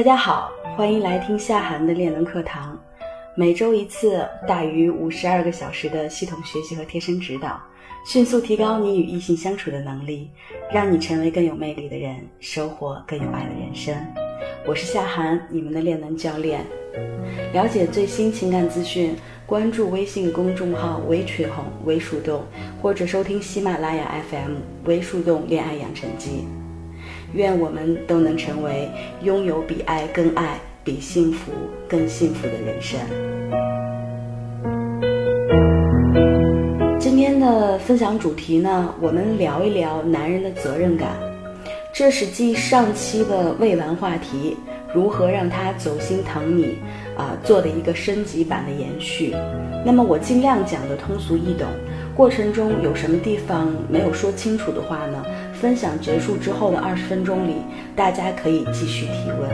大家好，欢迎来听夏涵的恋能课堂。每周一次，大于五十二个小时的系统学习和贴身指导，迅速提高你与异性相处的能力，让你成为更有魅力的人，收获更有爱的人生。我是夏涵，你们的恋能教练。了解最新情感资讯，关注微信公众号“微群红微树洞”，或者收听喜马拉雅 FM“ 微树洞恋爱养成记”。愿我们都能成为拥有比爱更爱、比幸福更幸福的人生。今天的分享主题呢，我们聊一聊男人的责任感。这是继上期的未完话题“如何让他走心疼你”啊做的一个升级版的延续。那么我尽量讲的通俗易懂，过程中有什么地方没有说清楚的话呢？分享结束之后的二十分钟里，大家可以继续提问。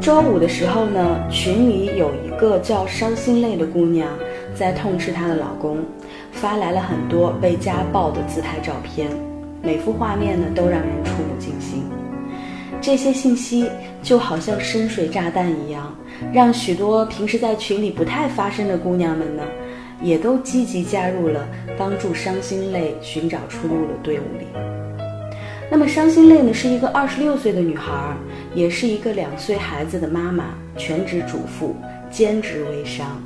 周五的时候呢，群里有一个叫伤心泪的姑娘在痛斥她的老公，发来了很多被家暴的自拍照片，每幅画面呢都让人触目惊心。这些信息就好像深水炸弹一样，让许多平时在群里不太发声的姑娘们呢。也都积极加入了帮助伤心泪寻找出路的队伍里。那么，伤心泪呢，是一个二十六岁的女孩，也是一个两岁孩子的妈妈，全职主妇，兼职微商。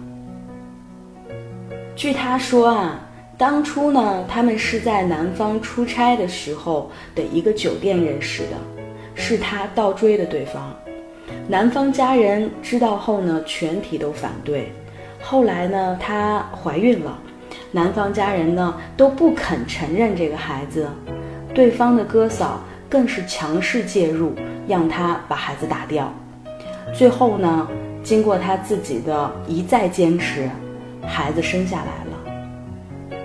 据她说啊，当初呢，他们是在南方出差的时候的一个酒店认识的，是她倒追的对方。男方家人知道后呢，全体都反对。后来呢，她怀孕了，男方家人呢都不肯承认这个孩子，对方的哥嫂更是强势介入，让她把孩子打掉。最后呢，经过她自己的一再坚持，孩子生下来了。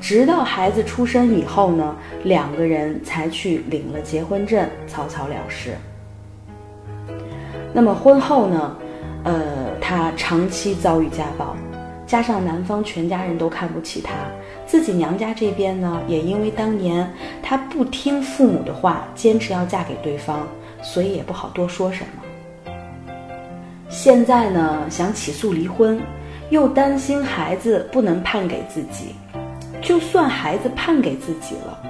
直到孩子出生以后呢，两个人才去领了结婚证，草草了事。那么婚后呢？呃，她长期遭遇家暴，加上男方全家人都看不起她，自己娘家这边呢，也因为当年她不听父母的话，坚持要嫁给对方，所以也不好多说什么。现在呢，想起诉离婚，又担心孩子不能判给自己，就算孩子判给自己了，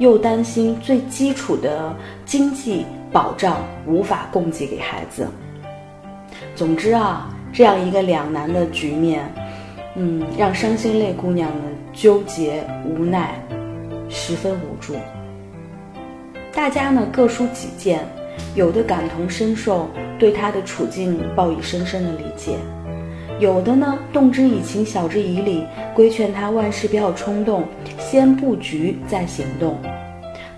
又担心最基础的经济保障无法供给给孩子。总之啊，这样一个两难的局面，嗯，让伤心泪姑娘们纠结无奈，十分无助。大家呢各抒己见，有的感同身受，对她的处境报以深深的理解；有的呢动之以情，晓之以理，规劝她万事不要冲动，先布局再行动。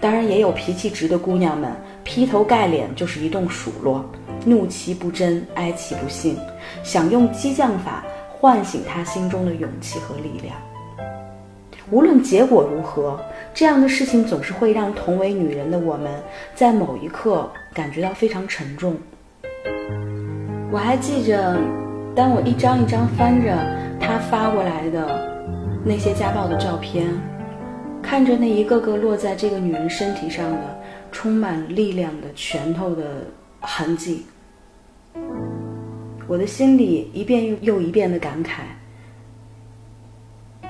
当然，也有脾气直的姑娘们，劈头盖脸就是一顿数落。怒其不争，哀其不幸，想用激将法唤醒他心中的勇气和力量。无论结果如何，这样的事情总是会让同为女人的我们，在某一刻感觉到非常沉重。我还记着，当我一张一张翻着他发过来的那些家暴的照片，看着那一个个落在这个女人身体上的充满力量的拳头的。痕迹，我的心里一遍又一遍的感慨：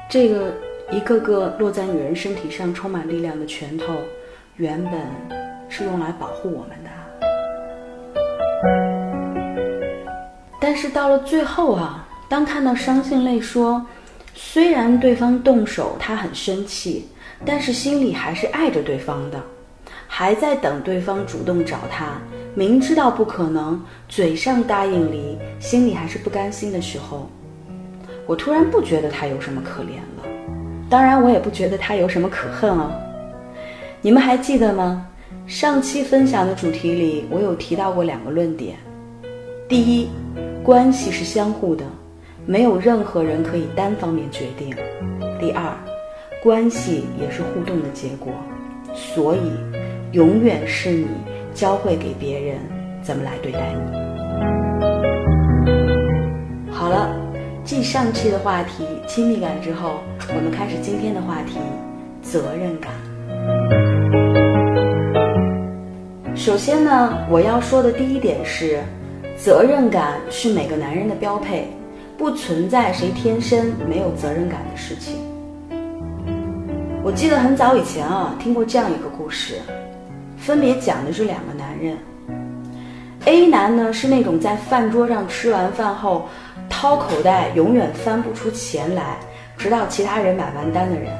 这个一个个落在女人身体上充满力量的拳头，原本是用来保护我们的。但是到了最后啊，当看到伤心泪说，虽然对方动手，他很生气，但是心里还是爱着对方的。还在等对方主动找他，明知道不可能，嘴上答应离，心里还是不甘心的时候，我突然不觉得他有什么可怜了。当然，我也不觉得他有什么可恨啊。你们还记得吗？上期分享的主题里，我有提到过两个论点：第一，关系是相互的，没有任何人可以单方面决定；第二，关系也是互动的结果，所以。永远是你教会给别人怎么来对待你。好了，继上期的话题亲密感之后，我们开始今天的话题责任感。首先呢，我要说的第一点是，责任感是每个男人的标配，不存在谁天生没有责任感的事情。我记得很早以前啊，听过这样一个故事，分别讲的是两个男人。A 男呢是那种在饭桌上吃完饭后，掏口袋永远翻不出钱来，直到其他人买完单的人，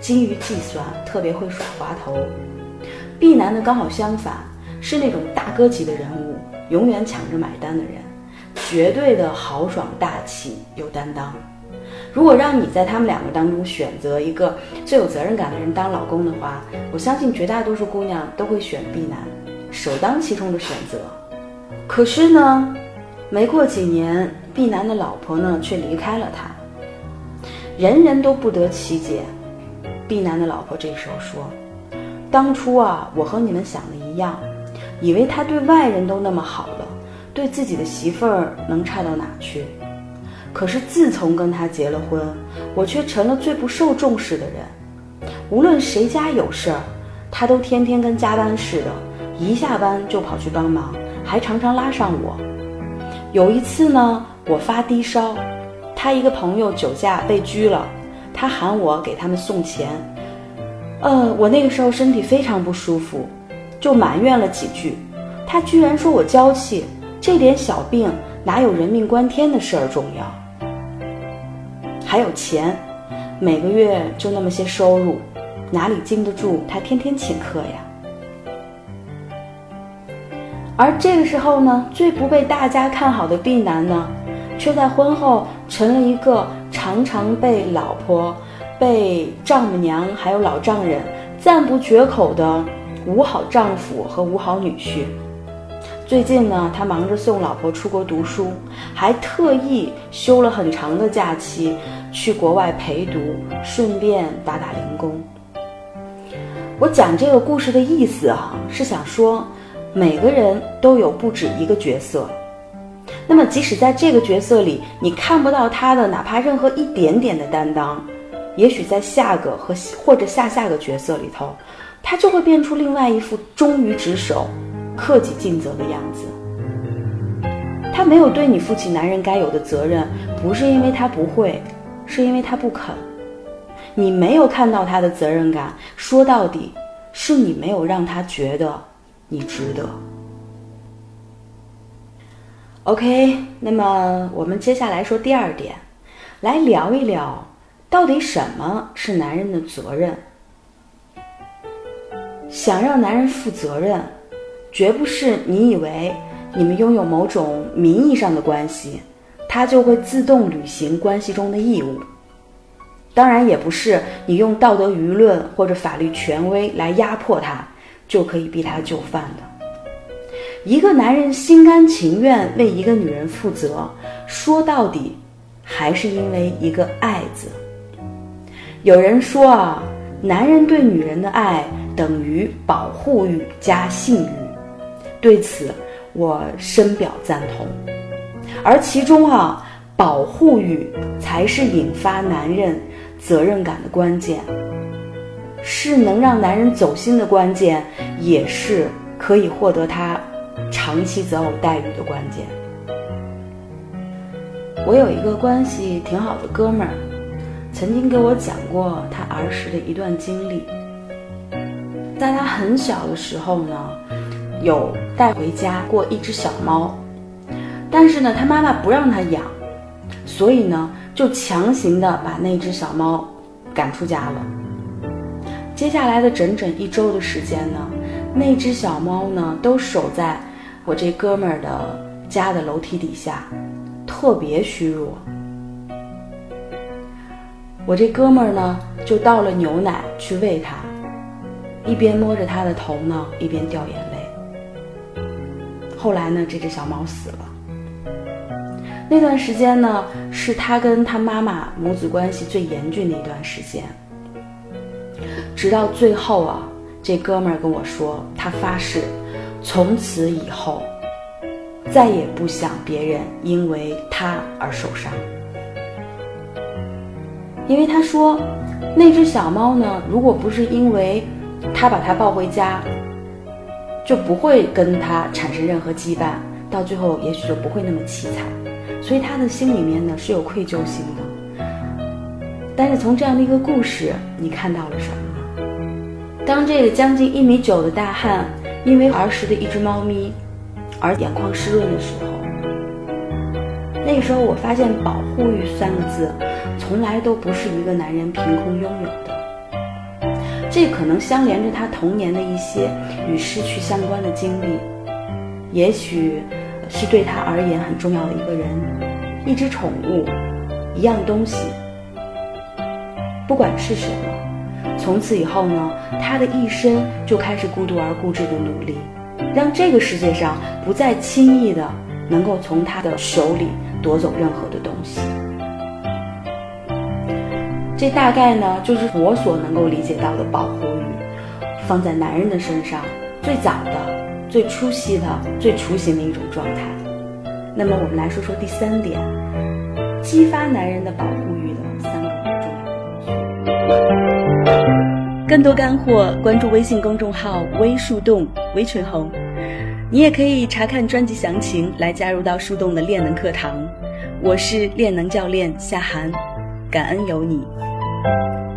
精于计算，特别会耍滑头。B 男呢刚好相反，是那种大哥级的人物，永远抢着买单的人，绝对的豪爽大气有担当。如果让你在他们两个当中选择一个最有责任感的人当老公的话，我相信绝大多数姑娘都会选 B 男，首当其冲的选择。可是呢，没过几年，B 男的老婆呢却离开了他，人人都不得其解。B 男的老婆这时候说：“当初啊，我和你们想的一样，以为他对外人都那么好了，对自己的媳妇儿能差到哪去？可是自从跟他结了婚，我却成了最不受重视的人。无论谁家有事儿，他都天天跟加班似的，一下班就跑去帮忙。”还常常拉上我。有一次呢，我发低烧，他一个朋友酒驾被拘了，他喊我给他们送钱。呃，我那个时候身体非常不舒服，就埋怨了几句。他居然说我娇气，这点小病哪有人命关天的事儿重要？还有钱，每个月就那么些收入，哪里经得住他天天请客呀？而这个时候呢，最不被大家看好的 B 男呢，却在婚后成了一个常常被老婆、被丈母娘还有老丈人赞不绝口的五好丈夫和五好女婿。最近呢，他忙着送老婆出国读书，还特意休了很长的假期去国外陪读，顺便打打零工。我讲这个故事的意思啊，是想说。每个人都有不止一个角色，那么即使在这个角色里你看不到他的哪怕任何一点点的担当，也许在下个和或者下下个角色里头，他就会变出另外一副忠于职守、克己尽责的样子。他没有对你负起男人该有的责任，不是因为他不会，是因为他不肯。你没有看到他的责任感，说到底，是你没有让他觉得。你值得。OK，那么我们接下来说第二点，来聊一聊，到底什么是男人的责任？想让男人负责任，绝不是你以为你们拥有某种名义上的关系，他就会自动履行关系中的义务。当然，也不是你用道德舆论或者法律权威来压迫他。就可以逼他就范的。一个男人心甘情愿为一个女人负责，说到底，还是因为一个“爱”字。有人说啊，男人对女人的爱等于保护欲加性欲，对此我深表赞同。而其中啊，保护欲才是引发男人责任感的关键。是能让男人走心的关键，也是可以获得他长期择偶待遇的关键。我有一个关系挺好的哥们儿，曾经给我讲过他儿时的一段经历。在他很小的时候呢，有带回家过一只小猫，但是呢，他妈妈不让他养，所以呢，就强行的把那只小猫赶出家了。接下来的整整一周的时间呢，那只小猫呢都守在我这哥们儿的家的楼梯底下，特别虚弱。我这哥们儿呢就倒了牛奶去喂它，一边摸着它的头呢，一边掉眼泪。后来呢，这只小猫死了。那段时间呢，是他跟他妈妈母子关系最严峻的一段时间。直到最后啊，这哥们儿跟我说，他发誓，从此以后，再也不想别人因为他而受伤。因为他说，那只小猫呢，如果不是因为他把它抱回家，就不会跟他产生任何羁绊，到最后也许就不会那么凄惨。所以他的心里面呢是有愧疚心的。但是从这样的一个故事，你看到了什么？当这个将近一米九的大汉因为儿时的一只猫咪而眼眶湿润的时候，那个时候我发现“保护欲”三个字，从来都不是一个男人凭空拥有的。这可能相连着他童年的一些与失去相关的经历，也许是对他而言很重要的一个人，一只宠物，一样东西。不管是什么，从此以后呢，他的一生就开始孤独而固执的努力，让这个世界上不再轻易的能够从他的手里夺走任何的东西。这大概呢，就是我所能够理解到的保护欲，放在男人的身上最早的、最初期的、最雏形的一种状态。那么，我们来说说第三点，激发男人的保护欲的三个重要的东西。更多干货，关注微信公众号“微树洞”，微群红。你也可以查看专辑详情，来加入到树洞的练能课堂。我是练能教练夏涵，感恩有你。Thank you.